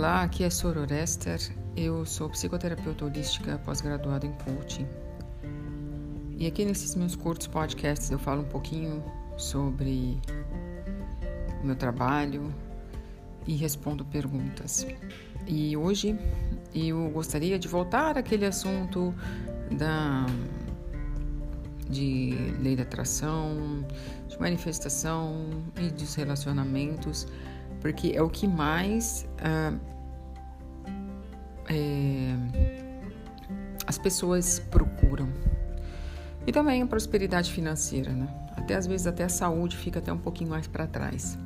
Olá, aqui é Sororester. Eu sou psicoterapeuta holística pós-graduada em coaching. E aqui nesses meus curtos podcasts eu falo um pouquinho sobre o meu trabalho e respondo perguntas. E hoje eu gostaria de voltar àquele assunto da de lei da atração, de manifestação e dos relacionamentos porque é o que mais ah, é, as pessoas procuram. E também a prosperidade financeira, né? Até às vezes até a saúde fica até um pouquinho mais para trás.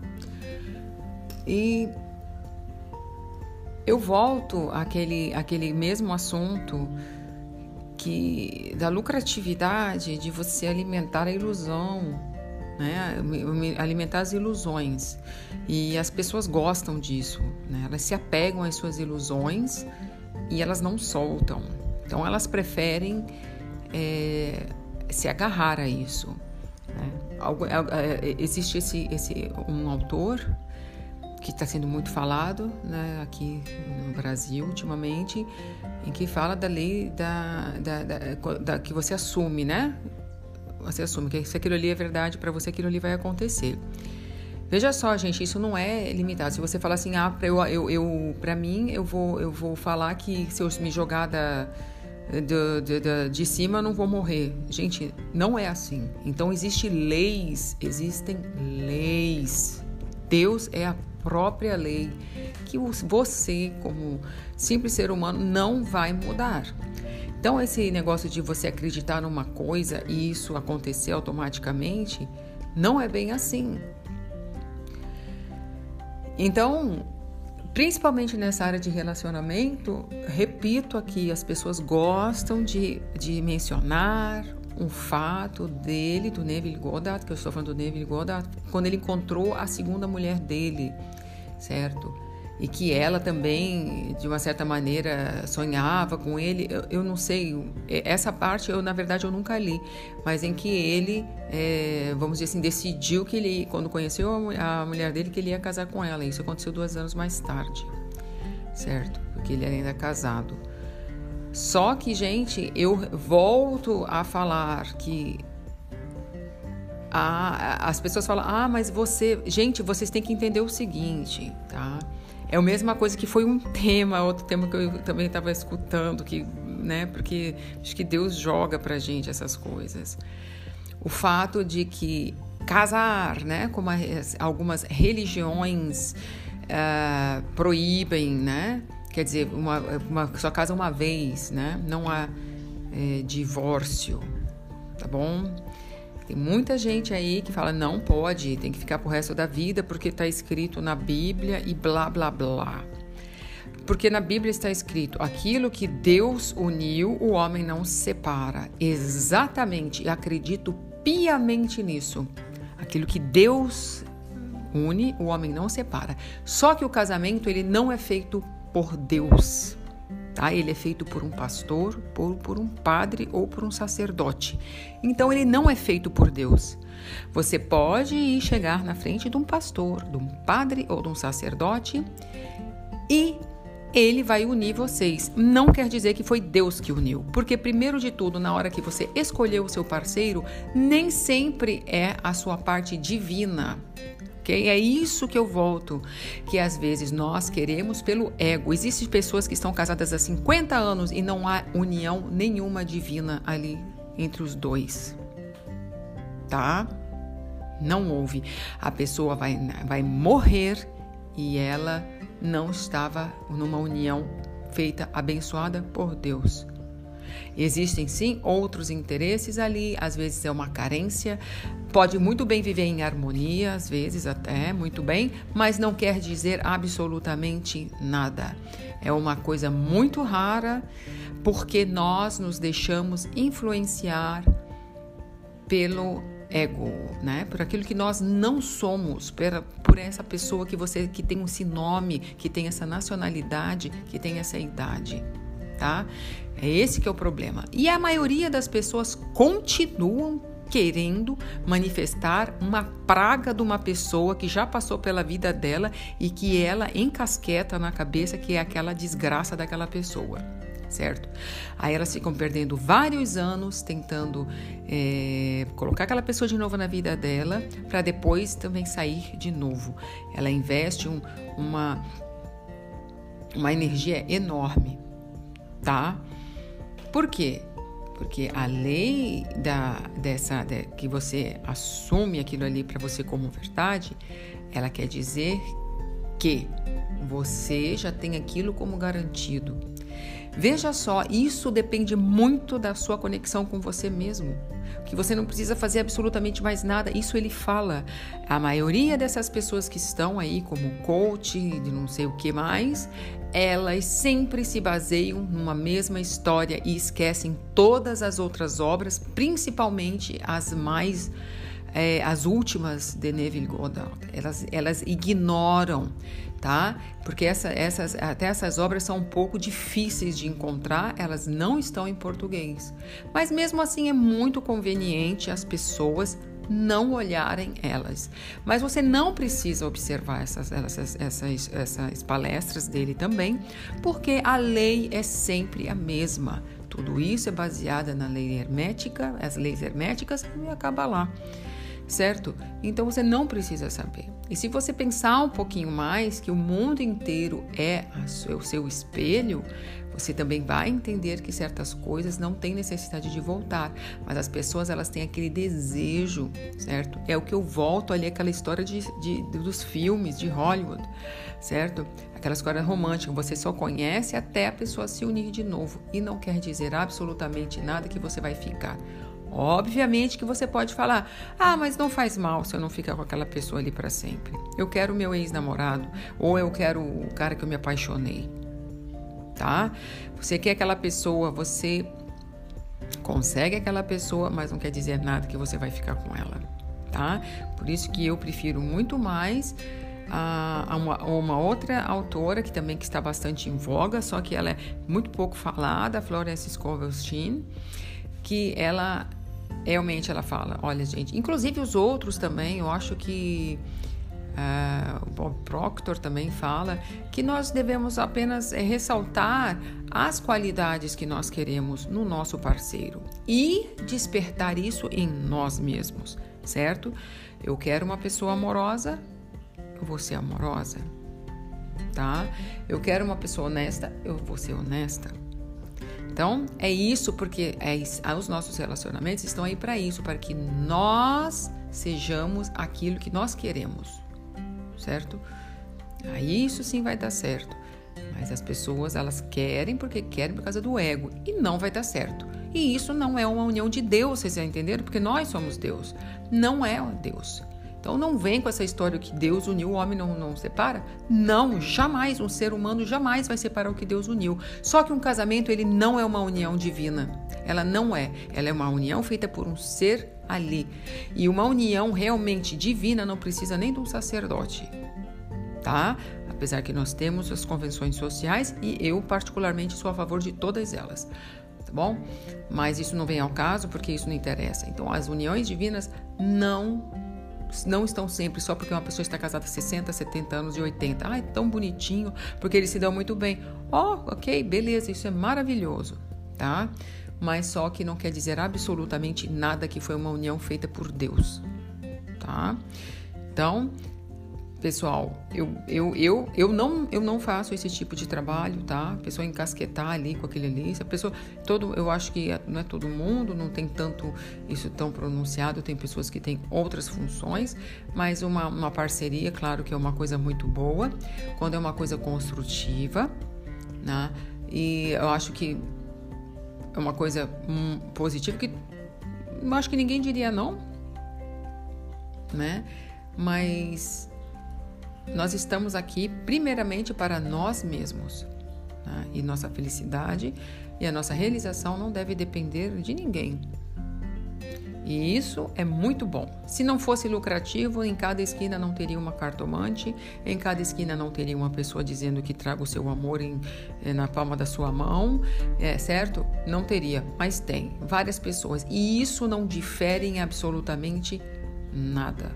E eu volto àquele, àquele mesmo assunto que da lucratividade de você alimentar a ilusão né? alimentar as ilusões. E as pessoas gostam disso, né? elas se apegam às suas ilusões e elas não soltam. Então elas preferem é, se agarrar a isso. Né? É, é, existe esse, esse um autor que está sendo muito falado né, aqui no Brasil ultimamente, em que fala da lei da, da, da, da que você assume, né? Você assume que se aquilo ali é verdade, para você aquilo ali vai acontecer. Veja só, gente, isso não é limitado. Se você falar assim, ah, eu, eu, eu para mim, eu vou, eu vou falar que se eu me jogar da, de, de cima, eu não vou morrer. Gente, não é assim. Então, existem leis, existem leis. Deus é a própria lei que você, como simples ser humano, não vai mudar. Então, esse negócio de você acreditar numa coisa e isso acontecer automaticamente, não é bem assim. Então, principalmente nessa área de relacionamento, repito aqui, as pessoas gostam de, de mencionar um fato dele, do Neville Goddard, que eu estou falando do Neville Goddard, quando ele encontrou a segunda mulher dele, certo? E que ela também, de uma certa maneira, sonhava com ele. Eu, eu não sei, essa parte eu, na verdade, eu nunca li, mas em que ele, é, vamos dizer assim, decidiu que ele, quando conheceu a, a mulher dele, que ele ia casar com ela. Isso aconteceu dois anos mais tarde, certo? Porque ele era ainda casado. Só que, gente, eu volto a falar que as pessoas falam, ah, mas você. Gente, vocês têm que entender o seguinte, tá? É a mesma coisa que foi um tema, outro tema que eu também estava escutando, que, né, porque acho que Deus joga pra gente essas coisas. O fato de que casar, né, como algumas religiões uh, proíbem, né, quer dizer, uma, uma, só casa uma vez, né, não há é, divórcio, tá bom? Tem muita gente aí que fala não pode, tem que ficar pro resto da vida porque está escrito na Bíblia e blá blá blá. Porque na Bíblia está escrito: aquilo que Deus uniu, o homem não separa. Exatamente, acredito piamente nisso. Aquilo que Deus une, o homem não separa. Só que o casamento ele não é feito por Deus. Tá? Ele é feito por um pastor, por, por um padre ou por um sacerdote. Então ele não é feito por Deus. Você pode ir chegar na frente de um pastor, de um padre ou de um sacerdote e ele vai unir vocês. Não quer dizer que foi Deus que uniu, porque primeiro de tudo, na hora que você escolheu o seu parceiro, nem sempre é a sua parte divina ok? É isso que eu volto, que às vezes nós queremos pelo ego. Existem pessoas que estão casadas há 50 anos e não há união nenhuma divina ali entre os dois, tá? Não houve. A pessoa vai, vai morrer e ela não estava numa união feita, abençoada por Deus. Existem sim outros interesses ali, às vezes é uma carência, pode muito bem viver em harmonia, às vezes até muito bem, mas não quer dizer absolutamente nada. É uma coisa muito rara porque nós nos deixamos influenciar pelo ego, né? Por aquilo que nós não somos, por, por essa pessoa que você que tem esse nome, que tem essa nacionalidade, que tem essa idade tá? É esse que é o problema. E a maioria das pessoas continuam querendo manifestar uma praga de uma pessoa que já passou pela vida dela e que ela encasqueta na cabeça que é aquela desgraça daquela pessoa certo? Aí elas ficam perdendo vários anos tentando é, colocar aquela pessoa de novo na vida dela para depois também sair de novo. Ela investe um, uma, uma energia enorme, tá? Por quê? Porque a lei da, dessa de, que você assume aquilo ali para você como verdade, ela quer dizer que você já tem aquilo como garantido. Veja só, isso depende muito da sua conexão com você mesmo. Que você não precisa fazer absolutamente mais nada. Isso ele fala. A maioria dessas pessoas que estão aí como coach, de não sei o que mais, elas sempre se baseiam numa mesma história e esquecem todas as outras obras, principalmente as mais é, as últimas de Neville Goddard. Elas, elas ignoram tá? Porque essa, essas, até essas obras são um pouco difíceis de encontrar, elas não estão em português. Mas mesmo assim é muito conveniente as pessoas não olharem elas. Mas você não precisa observar essas, essas, essas, essas palestras dele também, porque a lei é sempre a mesma. Tudo isso é baseada na lei hermética, as leis herméticas, e acaba lá certo? Então você não precisa saber. E se você pensar um pouquinho mais que o mundo inteiro é o seu espelho, você também vai entender que certas coisas não têm necessidade de voltar, mas as pessoas elas têm aquele desejo, certo? É o que eu volto ali aquela história de, de dos filmes de Hollywood, certo? Aquela história romântica, você só conhece até a pessoa se unir de novo e não quer dizer absolutamente nada que você vai ficar. Obviamente que você pode falar: ah, mas não faz mal se eu não ficar com aquela pessoa ali para sempre. Eu quero meu ex-namorado ou eu quero o cara que eu me apaixonei. Tá? Você quer aquela pessoa, você consegue aquela pessoa, mas não quer dizer nada que você vai ficar com ela. Tá? Por isso que eu prefiro muito mais a, uma, uma, outra autora que também que está bastante em voga, só que ela é muito pouco falada, Florence Scovel que ela realmente ela fala, olha gente, inclusive os outros também, eu acho que uh, o Bob Proctor também fala que nós devemos apenas é, ressaltar as qualidades que nós queremos no nosso parceiro e despertar isso em nós mesmos, certo? Eu quero uma pessoa amorosa, eu vou ser amorosa, tá? Eu quero uma pessoa honesta, eu vou ser honesta. Então, é isso porque é, os nossos relacionamentos estão aí para isso, para que nós sejamos aquilo que nós queremos, certo? Aí isso sim vai dar certo. Mas as pessoas, elas querem porque querem por causa do ego e não vai dar certo. E isso não é uma união de Deus, vocês entenderam? Porque nós somos Deus. Não é Deus. Então não vem com essa história que Deus uniu, o homem não, não separa. Não, jamais. Um ser humano jamais vai separar o que Deus uniu. Só que um casamento, ele não é uma união divina. Ela não é. Ela é uma união feita por um ser ali. E uma união realmente divina não precisa nem de um sacerdote. Tá? Apesar que nós temos as convenções sociais e eu particularmente sou a favor de todas elas tá bom? Mas isso não vem ao caso porque isso não interessa. Então, as uniões divinas não não estão sempre só porque uma pessoa está casada há 60, 70 anos e 80. Ah, é tão bonitinho, porque eles se dão muito bem. Ó, oh, ok, beleza, isso é maravilhoso, tá? Mas só que não quer dizer absolutamente nada que foi uma união feita por Deus, tá? Então, Pessoal, eu, eu, eu, eu, não, eu não faço esse tipo de trabalho, tá? A pessoa encasquetar ali com aquele ali. A pessoa, todo, eu acho que não é todo mundo, não tem tanto isso tão pronunciado, tem pessoas que têm outras funções, mas uma, uma parceria, claro que é uma coisa muito boa, quando é uma coisa construtiva, né? E eu acho que é uma coisa hum, positiva que eu acho que ninguém diria não, né? Mas nós estamos aqui primeiramente para nós mesmos. Né? E nossa felicidade e a nossa realização não deve depender de ninguém. E isso é muito bom. Se não fosse lucrativo, em cada esquina não teria uma cartomante, em cada esquina não teria uma pessoa dizendo que traga o seu amor em, eh, na palma da sua mão, é, certo? Não teria, mas tem várias pessoas. E isso não difere em absolutamente nada.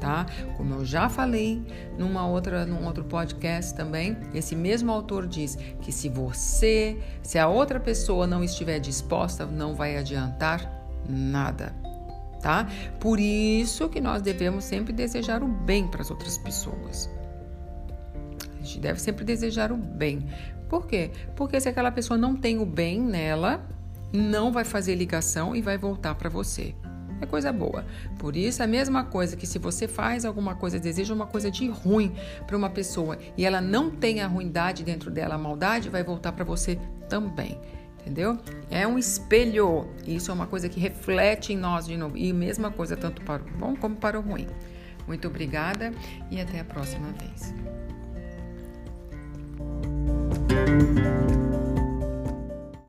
Tá? Como eu já falei numa outra, num outro podcast também, esse mesmo autor diz que se você, se a outra pessoa não estiver disposta, não vai adiantar nada, tá? Por isso que nós devemos sempre desejar o bem para as outras pessoas. A gente deve sempre desejar o bem. Por quê? Porque se aquela pessoa não tem o bem nela, não vai fazer ligação e vai voltar para você. É coisa boa. Por isso, é a mesma coisa que se você faz alguma coisa, deseja uma coisa de ruim para uma pessoa e ela não tem a ruindade dentro dela, a maldade, vai voltar para você também entendeu? É um espelho. Isso é uma coisa que reflete em nós de novo. E mesma coisa tanto para o bom como para o ruim. Muito obrigada e até a próxima vez.